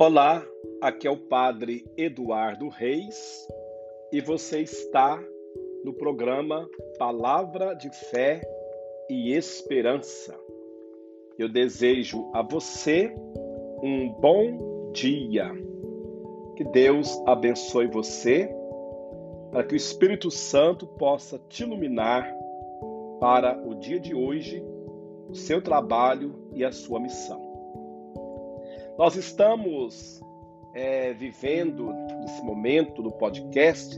Olá, aqui é o Padre Eduardo Reis e você está no programa Palavra de Fé e Esperança. Eu desejo a você um bom dia. Que Deus abençoe você, para que o Espírito Santo possa te iluminar para o dia de hoje, o seu trabalho e a sua missão. Nós estamos é, vivendo nesse momento do podcast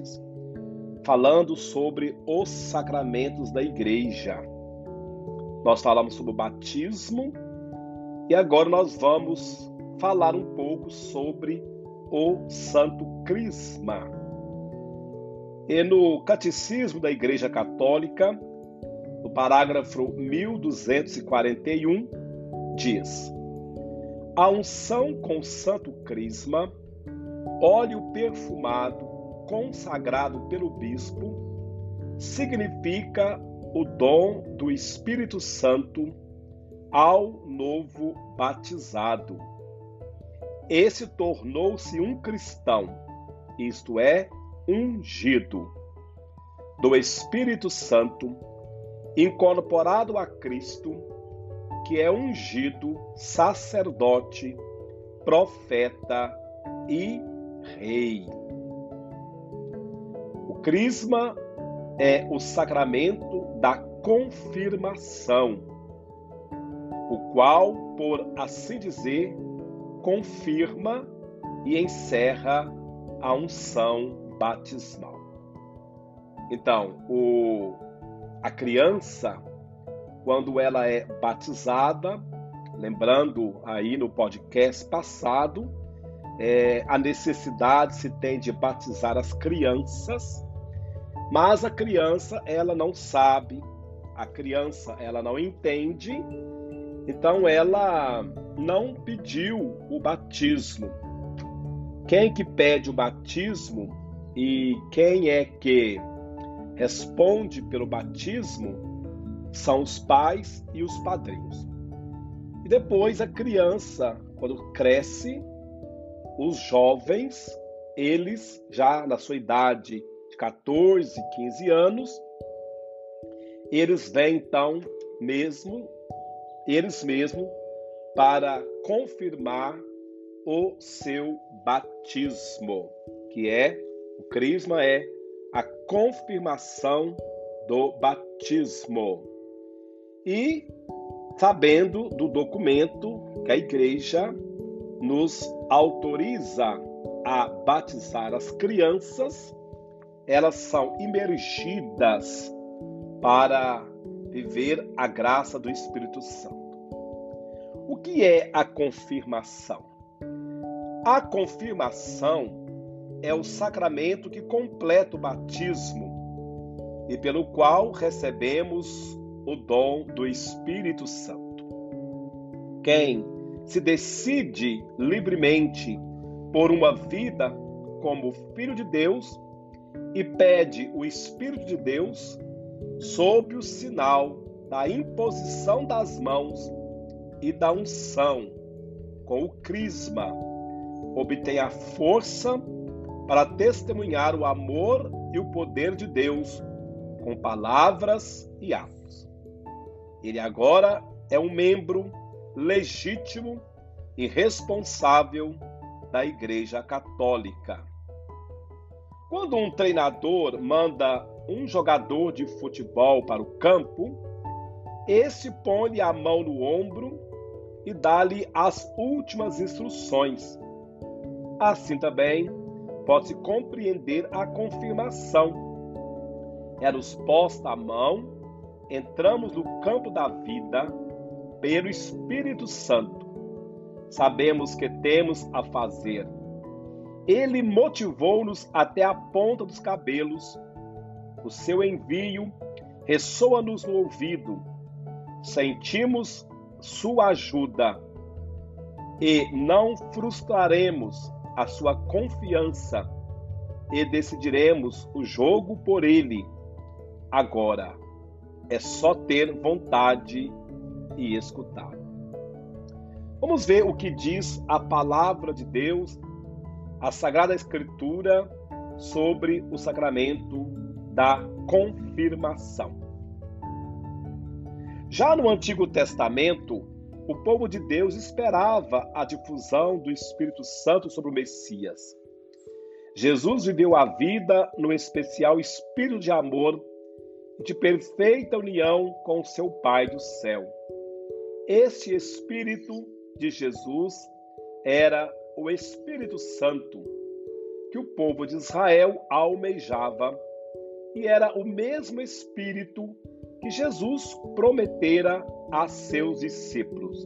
falando sobre os sacramentos da igreja. Nós falamos sobre o batismo e agora nós vamos falar um pouco sobre o Santo Crisma. E no Catecismo da Igreja Católica, no parágrafo 1241, diz: a unção com santo crisma, óleo perfumado consagrado pelo bispo, significa o dom do Espírito Santo ao novo batizado. Esse tornou-se um cristão, isto é, ungido do Espírito Santo, incorporado a Cristo que é ungido sacerdote, profeta e rei. O crisma é o sacramento da confirmação, o qual, por assim dizer, confirma e encerra a unção batismal. Então, o, a criança quando ela é batizada, lembrando aí no podcast passado, é, a necessidade se tem de batizar as crianças, mas a criança ela não sabe, a criança ela não entende, então ela não pediu o batismo. Quem que pede o batismo e quem é que responde pelo batismo são os pais e os padrinhos. E depois a criança, quando cresce, os jovens, eles já na sua idade de 14, 15 anos, eles vêm então mesmo, eles mesmos, para confirmar o seu batismo, que é o crisma é a confirmação do batismo e sabendo do documento que a igreja nos autoriza a batizar as crianças, elas são imergidas para viver a graça do Espírito Santo. O que é a confirmação? A confirmação é o sacramento que completa o batismo e pelo qual recebemos o dom do Espírito Santo. Quem se decide livremente por uma vida como filho de Deus e pede o Espírito de Deus sob o sinal da imposição das mãos e da unção com o crisma, obtém a força para testemunhar o amor e o poder de Deus com palavras e atos. Ele agora é um membro legítimo e responsável da Igreja Católica. Quando um treinador manda um jogador de futebol para o campo, esse põe a mão no ombro e dá-lhe as últimas instruções. Assim também pode-se compreender a confirmação. É-nos posta a mão entramos no campo da vida pelo Espírito Santo. Sabemos que temos a fazer. Ele motivou-nos até a ponta dos cabelos. O seu envio ressoa-nos no ouvido. Sentimos sua ajuda e não frustraremos a sua confiança e decidiremos o jogo por ele. Agora, é só ter vontade e escutar. Vamos ver o que diz a palavra de Deus, a Sagrada Escritura, sobre o sacramento da confirmação. Já no Antigo Testamento, o povo de Deus esperava a difusão do Espírito Santo sobre o Messias. Jesus viveu a vida no especial espírito de amor de perfeita união com seu Pai do céu. Este Espírito de Jesus era o Espírito Santo que o povo de Israel almejava e era o mesmo Espírito que Jesus prometera a seus discípulos.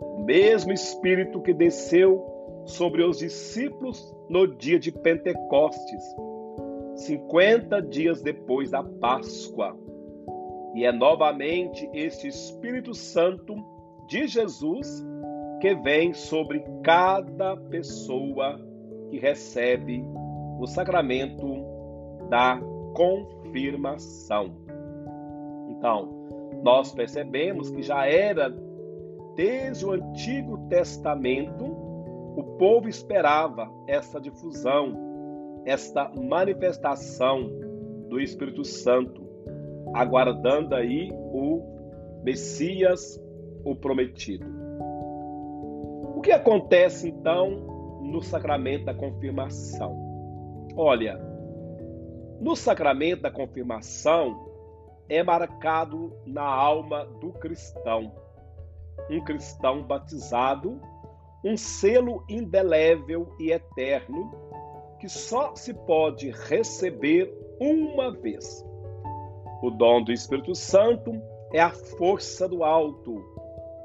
O mesmo Espírito que desceu sobre os discípulos no dia de Pentecostes, 50 dias depois da Páscoa. E é novamente este Espírito Santo de Jesus que vem sobre cada pessoa que recebe o sacramento da confirmação. Então, nós percebemos que já era desde o Antigo Testamento o povo esperava essa difusão, esta manifestação do Espírito Santo, aguardando aí o Messias, o prometido. O que acontece então no sacramento da confirmação? Olha, no sacramento da confirmação é marcado na alma do cristão. Um cristão batizado, um selo indelével e eterno que só se pode receber uma vez. O dom do Espírito Santo é a força do alto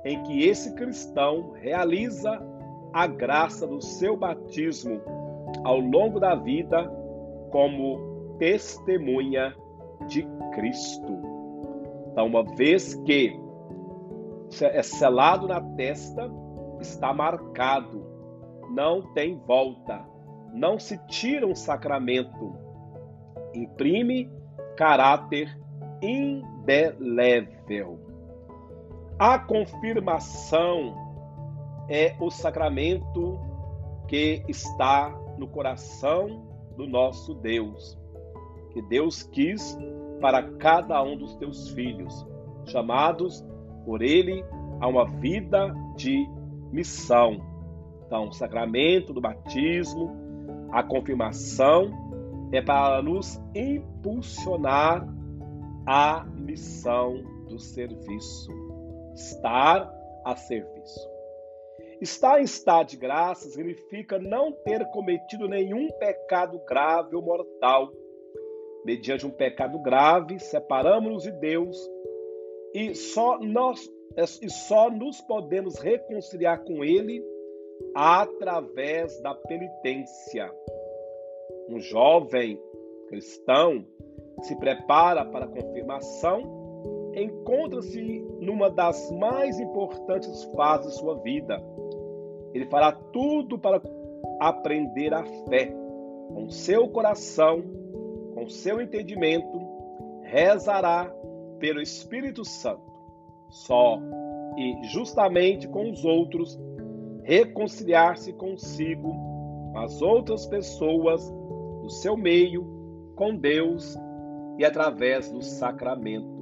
em que esse cristão realiza a graça do seu batismo ao longo da vida como testemunha de Cristo. Então, uma vez que é selado na testa, está marcado, não tem volta, não se tira um sacramento, imprime caráter indelével. A confirmação é o sacramento que está no coração do nosso Deus que Deus quis para cada um dos teus filhos, chamados por Ele a uma vida de missão. Então, o sacramento do batismo, a confirmação, é para nos impulsionar à missão do serviço. Estar a serviço. Estar em estado de graça significa não ter cometido nenhum pecado grave ou mortal mediante um pecado grave, separamos-nos de Deus e só nós e só nos podemos reconciliar com ele através da penitência. Um jovem cristão se prepara para a confirmação, encontra-se numa das mais importantes fases de sua vida. Ele fará tudo para aprender a fé, com seu coração com seu entendimento, rezará pelo Espírito Santo, só e justamente com os outros, reconciliar-se consigo, com as outras pessoas do seu meio, com Deus e através do sacramento.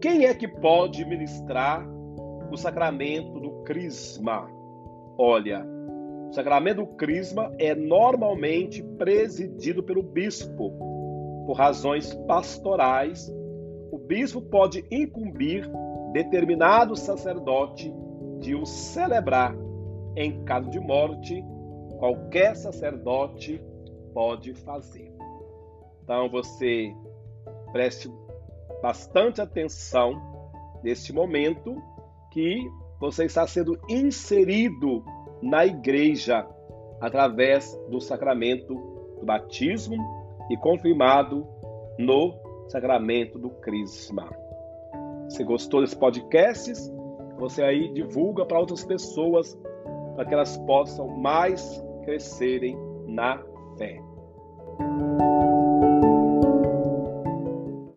Quem é que pode ministrar o sacramento do Crisma? Olha, o sacramento do crisma é normalmente presidido pelo bispo. Por razões pastorais, o bispo pode incumbir determinado sacerdote de o celebrar. Em caso de morte, qualquer sacerdote pode fazer. Então você preste bastante atenção neste momento que você está sendo inserido na igreja através do sacramento do batismo e confirmado no sacramento do crisma. Se gostou desse podcast, você aí divulga para outras pessoas para que elas possam mais crescerem na fé.